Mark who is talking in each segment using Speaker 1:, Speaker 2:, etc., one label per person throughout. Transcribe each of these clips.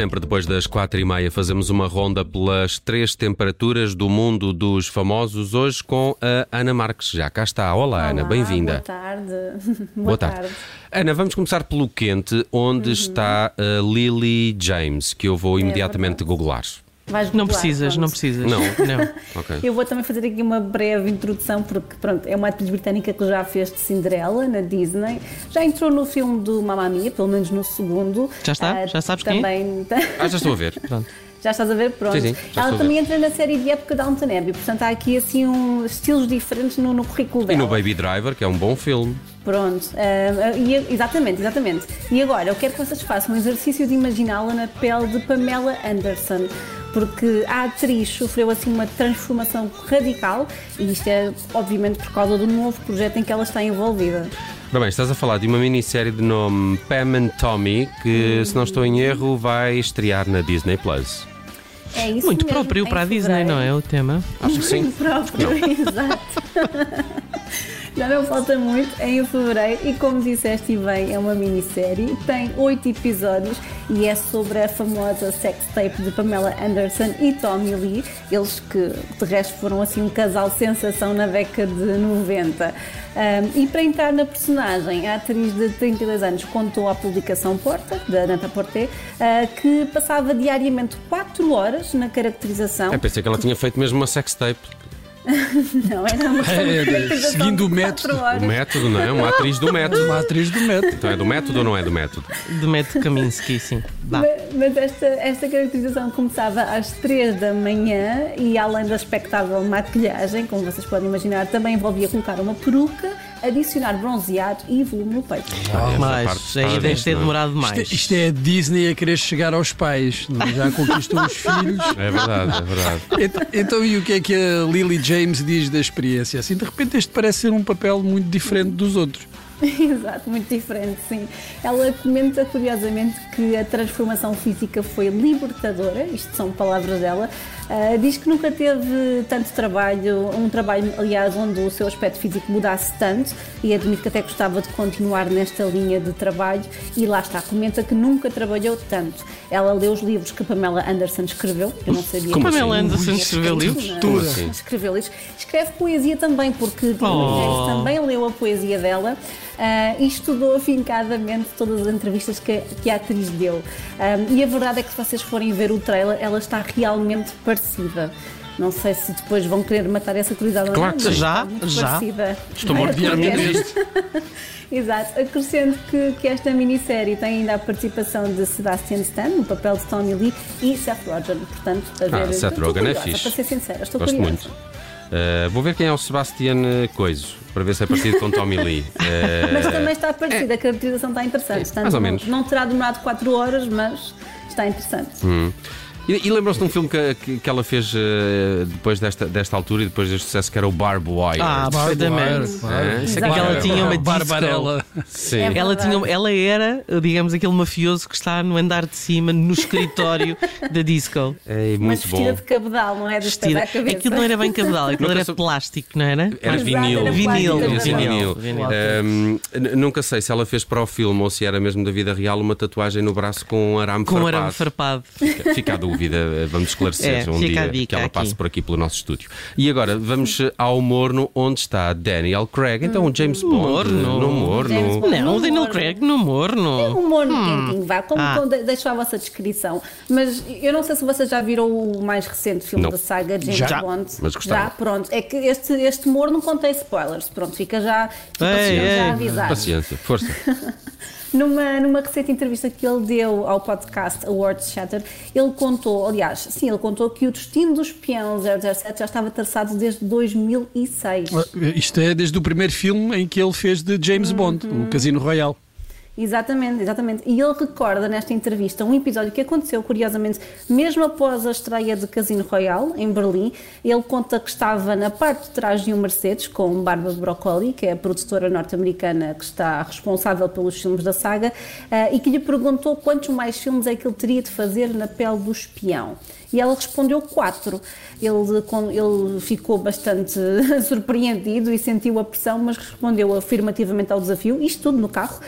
Speaker 1: Sempre depois das quatro e meia fazemos uma ronda pelas três temperaturas do mundo dos famosos, hoje com a Ana Marques. Já cá está. Olá,
Speaker 2: Olá
Speaker 1: Ana, bem-vinda.
Speaker 2: Boa tarde.
Speaker 1: Boa tarde. Ana, vamos começar pelo quente, onde
Speaker 2: Uhum.
Speaker 1: está a Lily James, que eu vou imediatamente
Speaker 2: É
Speaker 1: googlar.
Speaker 2: Vais
Speaker 3: Não precisas, não
Speaker 2: pronto.
Speaker 3: precisas.
Speaker 1: Não.
Speaker 3: Não.
Speaker 1: Ok.
Speaker 2: Eu vou também fazer aqui uma breve introdução, porque pronto, é uma atriz britânica que já fez de Cinderela na Disney. Já entrou no filme do Mamma Mia, pelo menos no segundo.
Speaker 3: Já está?
Speaker 2: Ah,
Speaker 3: Já sabes quem é?
Speaker 2: também...
Speaker 1: Ah, já estou a ver.
Speaker 2: Já estás a ver? Pronto.
Speaker 1: Sim, sim,
Speaker 2: Ela também entra na série de época da Downton Abbey, portanto há aqui assim um, estilos diferentes no, no currículo
Speaker 1: E
Speaker 2: dela.
Speaker 1: no Baby Driver, que é um bom filme.
Speaker 2: Pronto, ah, e, exatamente, exatamente. E agora, eu quero que vocês façam um exercício de imaginá-la na pele de Pamela Anderson, porque a atriz sofreu assim uma transformação radical e isto é obviamente por causa do novo projeto em que ela está envolvida.
Speaker 1: Ora bem, estás a falar de uma minissérie de nome Pam and Tommy, que, se não estou em erro, vai estrear na Disney Plus.
Speaker 2: É isso
Speaker 3: Muito
Speaker 2: mesmo,
Speaker 3: próprio para a Disney,
Speaker 2: fevereiro.
Speaker 3: não é? O tema.
Speaker 1: Acho que sim.
Speaker 2: Muito próprio, exato. Já não falta muito, é em fevereiro e como disseste bem, é uma minissérie, tem oito episódios e é sobre a famosa sex tape de Pamela Anderson e Tommy Lee, eles que de resto foram assim um casal sensação na década de 90. Um, e para entrar na personagem, a atriz de 32 anos contou à publicação Porta, da Nata Porté, uh, que passava diariamente 4 horas na caracterização.
Speaker 1: Eu pensei que ela tinha feito mesmo uma sex tape.
Speaker 2: Não, era uma de
Speaker 4: É,
Speaker 2: caracterização
Speaker 4: seguindo o método.
Speaker 1: O método, não é? Uma atriz do método.
Speaker 4: Uma atriz do método.
Speaker 1: Então é do método ou não é do método?
Speaker 3: De Matt Kaminsky, sim. Vá.
Speaker 2: Mas, esta, esta caracterização começava às 3 da manhã e além da expectável maquilhagem, como vocês podem imaginar, também envolvia colocar uma peruca, adicionar bronzeado e volume no peito.
Speaker 1: Ah,
Speaker 3: Mas
Speaker 1: parte
Speaker 3: aí
Speaker 1: está
Speaker 3: deve ter
Speaker 1: é?
Speaker 3: demorado
Speaker 4: Isto, é-
Speaker 3: mais.
Speaker 4: isto é a Disney a querer chegar aos pais. é? Já conquistou os filhos.
Speaker 1: É verdade, é verdade.
Speaker 4: Ent- Então, e o que é que a Lily James diz da experiência? Assim, de repente, este parece ser um papel muito diferente dos outros.
Speaker 2: Exato, muito diferente, sim. Ela comenta curiosamente que a transformação física foi libertadora, isto são palavras dela. Ah, diz que nunca teve tanto trabalho, um trabalho, aliás, onde o seu aspecto físico mudasse tanto e admite que até gostava de continuar nesta linha de trabalho. E lá está, comenta que nunca trabalhou tanto. Ela leu os livros que Pamela Anderson escreveu, eu não sabia
Speaker 1: Como.
Speaker 3: Pamela
Speaker 1: assim?
Speaker 3: Anderson escreveu livros?
Speaker 1: Assim?
Speaker 2: Escreveu livros. Escreve poesia também, porque
Speaker 3: Oh.
Speaker 2: Também leu a poesia dela ah, e estudou afincadamente todas as entrevistas que, que a atriz deu. Ah, e a verdade é que se vocês forem ver o trailer, ela está realmente parecida. Não sei se depois vão querer matar essa curiosidade
Speaker 1: Claro
Speaker 2: ou
Speaker 1: que
Speaker 2: não,
Speaker 3: Já, já.
Speaker 2: parecida.
Speaker 1: Estou morto de
Speaker 2: Exato. Acrescento que, que esta minissérie tem ainda a participação de Sebastian Stan, no papel de Tony Lee, e Seth Rogen. Portanto, a ver,
Speaker 1: Ah, Seth Rogen é fixe.
Speaker 2: Para ser sincera, estou
Speaker 1: Gosto
Speaker 2: curiosa.
Speaker 1: muito. Uh, vou ver quem é o Sebastian Coiso, para ver se é parecido com Tommy Lee. Uh,
Speaker 2: Mas também está parecida, a caracterização está interessante.
Speaker 1: Mais ou
Speaker 2: não-
Speaker 1: menos.
Speaker 2: Não, terá demorado 4 horas, mas está interessante.
Speaker 1: E, e lembram-se de um filme que, que, que ela fez uh, depois desta, desta altura e depois deste sucesso, que era o Barb Wire.
Speaker 3: Ah, perfeitamente.
Speaker 1: É?
Speaker 3: Isso é que ela tinha uma.
Speaker 4: Barbarella.
Speaker 1: Sim.
Speaker 2: É
Speaker 3: Ela, tinha, ela era, digamos, aquele mafioso que está no andar de cima, no escritório da disco.
Speaker 1: É
Speaker 2: Mas
Speaker 1: muito
Speaker 2: vestida
Speaker 1: bom.
Speaker 2: de cabedal, não é?
Speaker 3: Vestida. Aquilo não era bem cabedal, aquilo
Speaker 1: Nunca
Speaker 3: era
Speaker 1: sou-
Speaker 3: plástico, não era?
Speaker 1: Era
Speaker 2: Exato,
Speaker 1: vinil.
Speaker 2: era
Speaker 3: Vinil,
Speaker 1: Vinil,
Speaker 3: vinil.
Speaker 1: vinil. Um, n- nunca sei se ela fez para o filme ou se era mesmo da vida real uma tatuagem no braço com um arame
Speaker 3: Com um
Speaker 1: farpado.
Speaker 3: arame farpado.
Speaker 1: Fica, fica a dúvida, vamos esclarecer
Speaker 3: É,
Speaker 1: um dia que ela
Speaker 3: aqui.
Speaker 1: passe por aqui pelo nosso estúdio. E agora vamos ao morno onde está Daniel Craig. Então o James Bond
Speaker 3: Morno.
Speaker 1: no morno.
Speaker 2: James Bond.
Speaker 3: Não, o Daniel
Speaker 2: morno.
Speaker 3: Craig no morno.
Speaker 2: Um morno quentinho, vá, como,
Speaker 3: Ah.
Speaker 2: como de- deixo a vossa descrição. Mas eu não sei se vocês já viram o mais recente filme
Speaker 1: Não.
Speaker 2: da saga James
Speaker 3: Já.
Speaker 2: Bond.
Speaker 1: Mas gostava.
Speaker 2: Já, pronto. É que este, este morno contém spoilers. Pronto, fica já, fica
Speaker 3: Ei,
Speaker 2: já
Speaker 3: ei.
Speaker 2: avisado.
Speaker 1: Paciência, força.
Speaker 2: Numa, numa recente entrevista que ele deu ao podcast Awards Shattered, ele contou, aliás, sim, ele contou que o destino do espião 007 já estava traçado desde 2006.
Speaker 4: Isto é desde o primeiro filme em que ele fez de James Bond, o Casino Royale.
Speaker 2: Exatamente, exatamente. E ele recorda nesta entrevista um episódio que aconteceu, curiosamente, mesmo após a estreia de Casino Royale, em Berlim. Ele conta que estava na parte de trás de um Mercedes com Barbara Broccoli, que é a produtora norte-americana que está responsável pelos filmes da saga, uh, e que lhe perguntou quantos mais filmes é que ele teria de fazer na pele do espião. E ela respondeu quatro. Ele, ele ficou bastante surpreendido e sentiu a pressão, mas respondeu afirmativamente ao desafio, isto tudo no carro,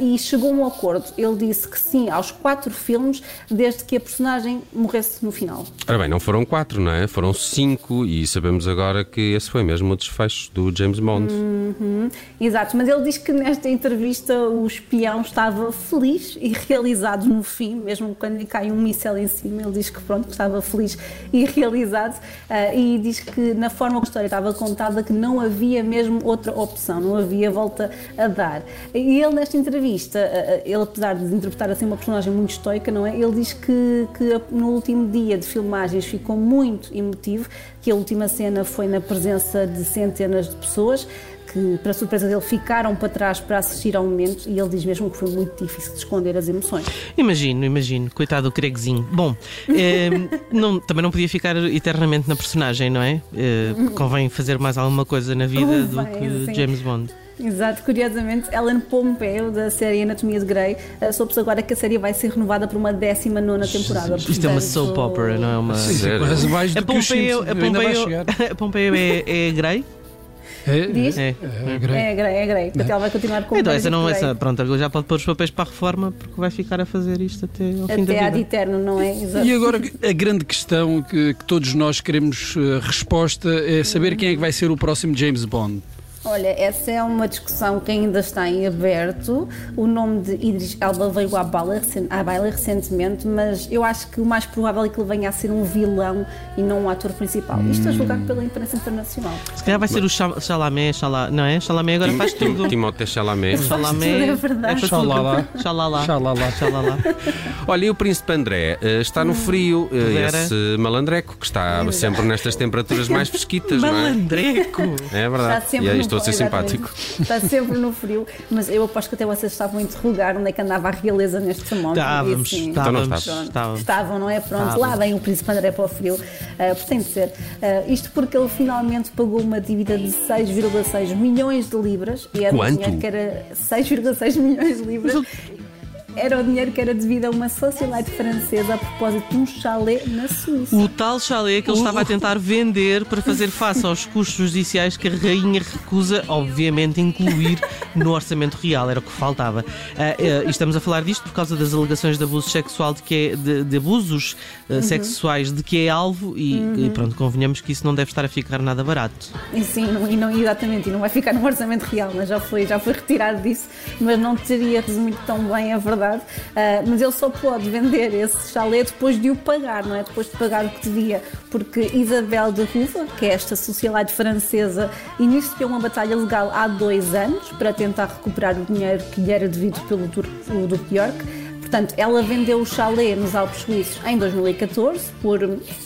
Speaker 2: e chegou a um acordo. Ele disse que sim aos quatro filmes, desde que a personagem morresse no final.
Speaker 1: Ora bem, não foram quatro, não é? Foram cinco, e sabemos agora que esse foi mesmo o desfecho do James Bond.
Speaker 2: Uhum, exato, mas ele diz que nesta entrevista o espião estava feliz e realizado no fim, mesmo quando lhe cai um míssel em cima, ele diz que pronto, estava feliz e realizado uh, e diz que na forma como a história estava contada que não havia mesmo outra opção, não havia volta a dar. E ele nesta entrevista, uh, ele apesar de interpretar assim uma personagem muito estoica, não é? Ele diz que, que no último dia de filmagens ficou muito emotivo, que a última cena foi na presença de centenas de pessoas que, para surpresa dele, ficaram para trás para assistir ao momento e ele diz mesmo que foi muito difícil de esconder as emoções.
Speaker 3: Imagino, imagino. Coitado do Craigzinho. Bom, eh, não, também não podia ficar eternamente na personagem, não é? Eh, convém fazer mais alguma coisa na vida convém, do que sim. James Bond.
Speaker 2: Exato, curiosamente, Ellen Pompeo, da série Anatomia de Grey, uh, soube-se agora que a série vai ser renovada por uma 19 temporada.
Speaker 3: Isto portanto... é uma soap opera, não é uma.
Speaker 4: Sim, quase mais do a Pompeo, que a
Speaker 3: Pompeo, a Pompeo é, é Grey?
Speaker 2: É, Diz? É, é, grey. É grey, é grey. Portanto, ela vai continuar com
Speaker 3: Então, essa não, essa, pronto, ele já pode pôr os papéis para a reforma porque vai ficar a fazer isto até ao
Speaker 2: até
Speaker 3: fim da vida. Até
Speaker 2: ad eterno, não é?
Speaker 4: Exato. E agora, a grande questão que, que todos nós queremos uh, resposta é saber quem é que vai ser o próximo James Bond.
Speaker 2: Olha, essa é uma discussão que ainda está em aberto. O nome de Idris Elba veio à baila, à baila recentemente, mas eu acho que o mais provável é que ele venha a ser um vilão e não um ator principal. Isto a julgar pela imprensa internacional.
Speaker 3: Se calhar vai ser o Chalamet, Chalá, não é? Chalamet agora faz tudo.
Speaker 1: Timothée Chalamet.
Speaker 2: Chalamet é verdade. É
Speaker 3: Xalala. Xalala.
Speaker 4: Xalala.
Speaker 3: Xalala.
Speaker 1: Olha, e o Príncipe André uh, está no frio, uh, esse malandreco que está sempre nestas temperaturas mais fresquitas,
Speaker 3: não é? Malandreco!
Speaker 1: É verdade. Está sempre e, estou a ser simpático.
Speaker 2: Está sempre no frio, mas eu aposto que até vocês estavam a interrogar onde é que andava a realeza neste termómetro.
Speaker 3: Estávamos, assim,
Speaker 1: estávamos,
Speaker 3: estávamos, estávamos.
Speaker 2: Estavam, não é? Pronto, estávamos. lá vem o Príncipe André para o frio, uh, tem de ser. Uh, isto porque ele finalmente pagou uma dívida de 6,6 milhões de libras.
Speaker 1: E era Quanto?
Speaker 2: Um que era 6,6 milhões de libras era o dinheiro que era devido a uma sociedade francesa a propósito de um chalé na Suíça.
Speaker 3: O tal chalé que ele estava a tentar vender para fazer face aos custos judiciais que a rainha recusa, obviamente, incluir no orçamento real. Era o que faltava. Uh, uh, estamos a falar disto por causa das alegações de abuso sexual, de, que é, de, de abusos uh, uhum. sexuais de que é alvo e, uhum. e, pronto, convenhamos que isso não deve estar a ficar nada barato.
Speaker 2: E sim, não, e não, exatamente, e não vai ficar no orçamento real, mas já foi, já foi retirado disso, mas não teria resumido tão bem a verdade verdade, uh, mas ele só pode vender esse chalé depois de o pagar, não é? Depois de pagar o que devia, porque Isabel de Ruva, que é esta sociedade francesa, iniciou uma batalha legal há dois anos para tentar recuperar o dinheiro que lhe era devido pelo Duque York Portanto, ela vendeu o chalé nos Alpes Suíços em 2014 por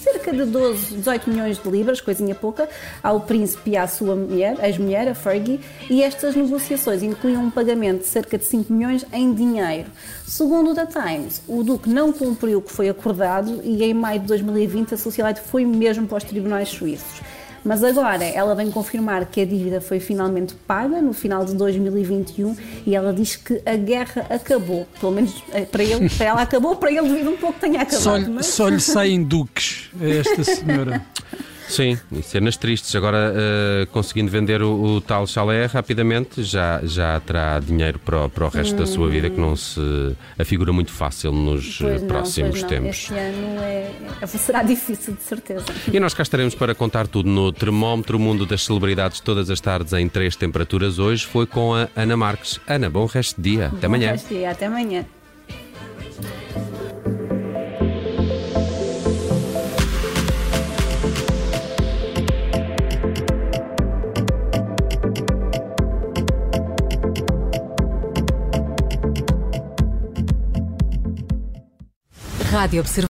Speaker 2: cerca de 12, 18 milhões de libras, coisinha pouca, ao príncipe e à sua mulher, ex-mulher, a Fergie, e estas negociações incluíam um pagamento de cerca de 5 milhões em dinheiro. Segundo o The Times, o Duque não cumpriu o que foi acordado e em maio de 2020 a sociedade foi mesmo para os tribunais suíços. Mas agora ela vem confirmar que a dívida foi finalmente paga no final de 2021 e ela diz que a guerra acabou. Pelo menos eh, para ele, para ela acabou, para ele devido um pouco tenha acabado.
Speaker 4: Só,
Speaker 2: mas...
Speaker 4: só lhe saem duques a esta senhora.
Speaker 1: Sim, e cenas tristes. Agora, uh, conseguindo vender o, o, tal chalé rapidamente, já, já terá dinheiro para, para o resto hum. da sua vida, que não se afigura muito fácil nos
Speaker 2: pois
Speaker 1: próximos
Speaker 2: não,
Speaker 1: tempos.
Speaker 2: Este ano é, é, será difícil, de certeza.
Speaker 1: E nós cá estaremos para contar tudo no Termómetro Mundo das Celebridades, todas as tardes em três temperaturas. Hoje foi com a Ana Marques. Ana, bom resto de dia. Até bom amanhã.
Speaker 2: Resto de dia. Até amanhã.
Speaker 5: Rádio Observador.